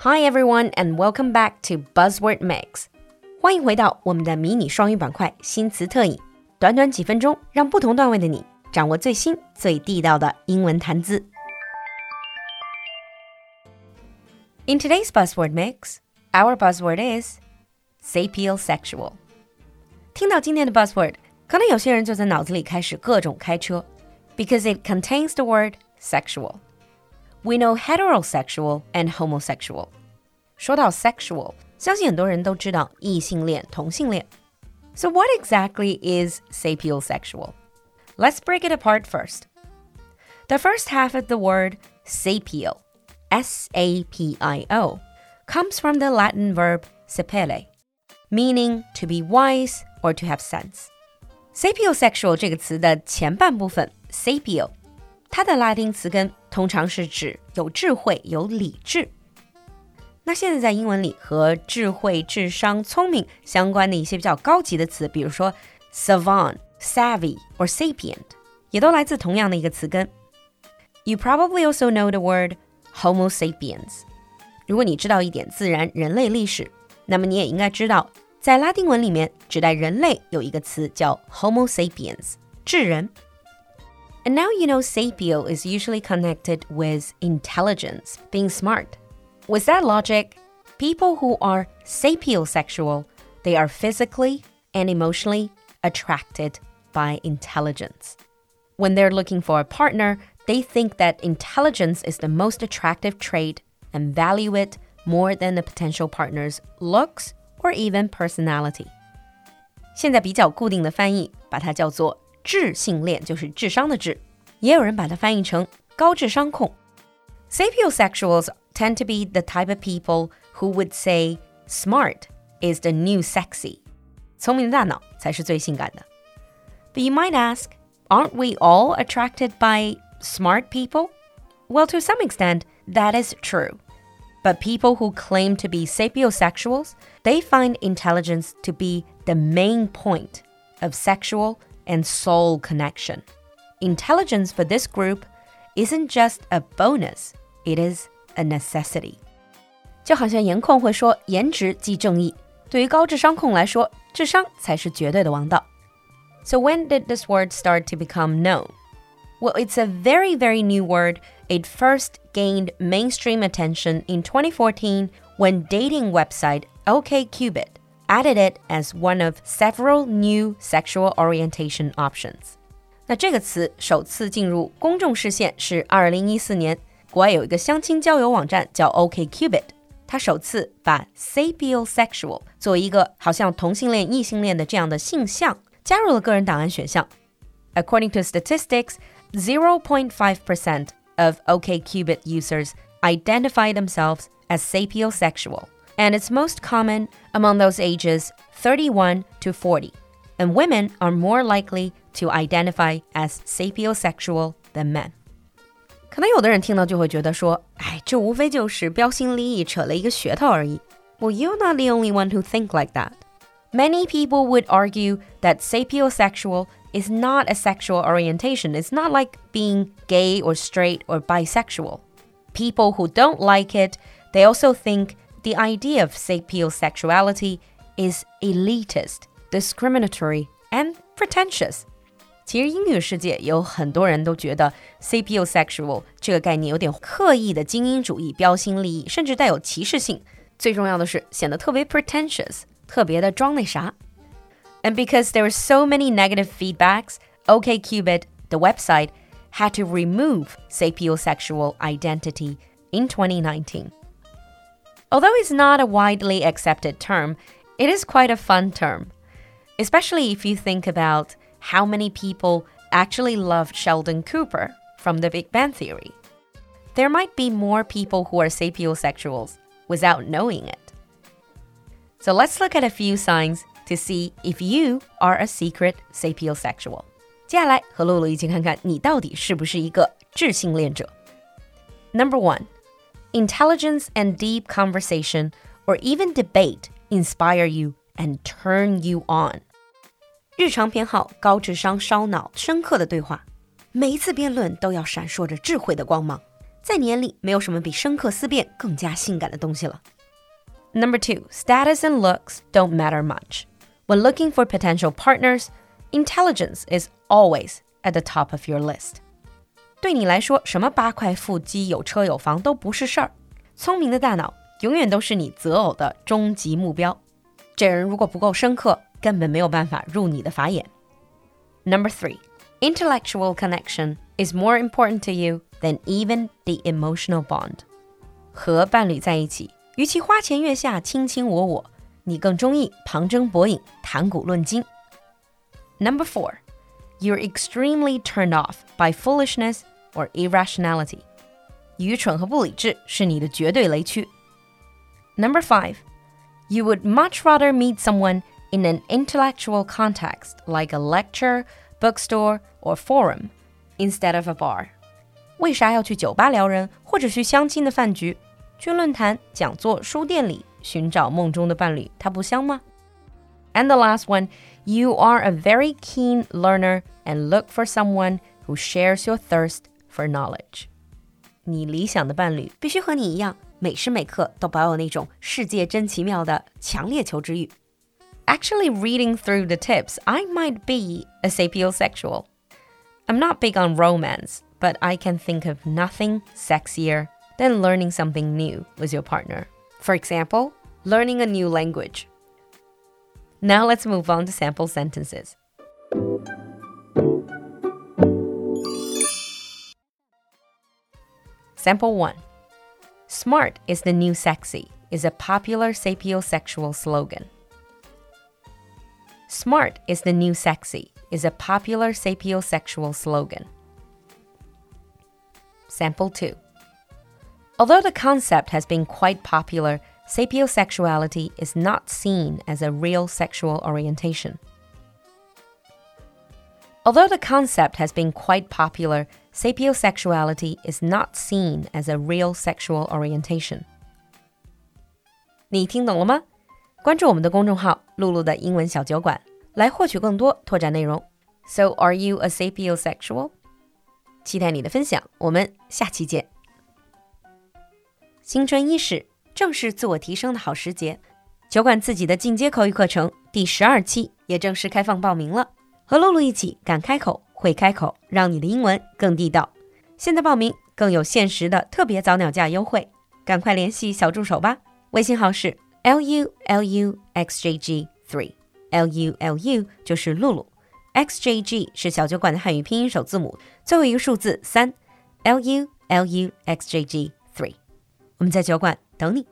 Hi everyone and welcome back to Buzzword Mix。欢迎回到我们的迷你双语板块新词特饮，短短几分钟，让不同段位的你掌握最新最地道的英文谈资。In today's buzzword mix, our buzzword is sapiosexual。听到今天的 buzzword，可能有些人就在脑子里开始各种开车，because it contains the word sexual。 we know heterosexual and homosexual. 说到 sexual，相信很多人都知道异性恋、同性恋。So what exactly is sapiosexual? Let's break it apart first. The first half of the word sapio, S-A-P-I-O, comes from the Latin verb sapere, meaning to be wise or to have sense. Sapiosexual 这个词的前半部分 sapio 它的拉丁词根 通常是指有智慧、有理智。那现在在英文里和智慧、智商、聪明相关的一些比较高级的词，比如说 savant、savvy or sapient，也都来自同样的一个词根。You probably also know the word Homo sapiens。如果你知道一点自然人类历史，那么你也应该知道，在拉丁文里面指代人类有一个词叫 Homo sapiens，智人。And now you know sapio is usually connected with intelligence, being smart. With that logic, people who are sapiosexual, they are physically and emotionally attracted by intelligence. When they're looking for a partner, they think that intelligence is the most attractive trait and value it more than the potential partner's looks or even personality. 现在比较固定的翻译，把它叫做 智性恋就是智商的智，也有人把它翻译成高智商控。Sapiosexuals tend to be the type of people who would say smart is the new sexy，聪明的大脑才是最性感的。But you might ask, aren't we all attracted by smart people? Well, to some extent, that is true. But people who claim to be sapiosexuals, they find intelligence to be the main point of sexual and soul connection. Intelligence for this group isn't just a bonus, it is a necessity. 就好像颜控会说颜值即正义，对于高智商控来说，智商才是绝对的王道。So when did this word start to become known? Well, it's a very, very new word. It first gained mainstream attention in 2014 when dating website OkCupid added it as one of several new sexual orientation options. 那这个词首次进入公众视线是二零一四年，国外有一个相亲交友网站叫 OkCupid，它首次把 sapiosexual 作为一个好像同性恋、异性恋的这样的性向加入了个人档案选项。According to statistics, 0.5% of OkCupid users identify themselves as sapiosexual and it's most common among those ages 31 to 40. And women are more likely to identify as sapiosexual than men. 可能有的人听到就会觉得说，哎，这无非就是标新立异，扯了一个噱头而已。Well, you're not the only one who think like that. Many people would argue that sapiosexual is not a sexual orientation. It's not like being gay or straight or bisexual. People who don't like it, they also think the idea of sapiosexuality is elitist, discriminatory, and pretentious. 其实英语世界有很多人都觉得 sapiosexual 这个概念有点刻意的精英主义、标新立异，甚至带有歧视性。最重要的是显得特别 pretentious，特别的装那啥。And because there were so many negative feedbacks, OkCupid, the website, had to remove sapiosexual identity in 2019. Although it's not a widely accepted term, it is quite a fun term, especially if you think about how many people actually loved Sheldon Cooper from The Big Bang Theory. There might be more people who are sapiosexuals without knowing it. So let's look at a few signs to see if you are a secret sapiosexual. 接下来和露露一起看看你到底是不是一个智性恋者。Number one, intelligence and deep conversation or even debate inspire you and turn you on. 日常偏好高智商、烧脑、深刻的对话，每一次辩论都要闪烁着智慧的光芒。 在年里没有什么比深刻思辨更加性感的东西了。Number two, status and looks don't matter much. When looking for potential partners, intelligence is always at the top of your list. 对你来说，什么八块腹肌、有车有房都不是事儿。聪明的大脑永远都是你择偶的终极目标。这人如果不够深刻，根本没有办法入你的法眼。Number three, intellectual connection is more important to you than even the emotional bond. 和伴侣在一起，与其花前月下卿卿我我，你更中意旁征博引、谈古论今。Number four, you're extremely turned off by foolishness or irrationality. 愚蠢和不理智是你的绝对雷区。Number five, you would much rather meet someone in an intellectual context like a lecture, bookstore, or forum instead of a bar. 为啥要去酒吧撩人，或者去相亲的饭局？去论坛、讲座、书店里寻找梦中的伴侣，它不香吗？And the last one, you are a very keen learner and look for someone who shares your thirst for knowledge. 你理想的伴侣必须和你一样，每时每刻都保有那种世界真奇妙的强烈求知欲。Actually, reading through the tips, I might be a sapiosexual. I'm not big on romance, but I can think of nothing sexier than learning something new with your partner. For example, learning a new language. Now let's move on to sample sentences. Sample 1 Smart is the new sexy is a popular sapiosexual slogan. Smart is the new sexy is a popular sapiosexual slogan. Sample 2 Although the concept has been quite popular, sapiosexuality is not seen as a real sexual orientation. Although the concept has been quite popular, sapiosexuality is not seen as a real sexual orientation. 你听懂了吗？关注我们的公众号“露露的英文小酒馆”，来获取更多拓展内容。So, are you a sapiosexual? 期待你的分享，我们下期见。新春伊始，正是自我提升的好时节。酒馆自己的进阶口语课程第十二期也正式开放报名了，和露露一起敢开口、会开口，让你的英文更地道。现在报名更有限时的特别早鸟价优惠，赶快联系小助手吧。微信号是 l u l u x j g three，l u l u 就是露露，x j g 是小酒馆的汉语拼音首字母，最后一个数字三，l u l u x j g three。我们在酒馆等你。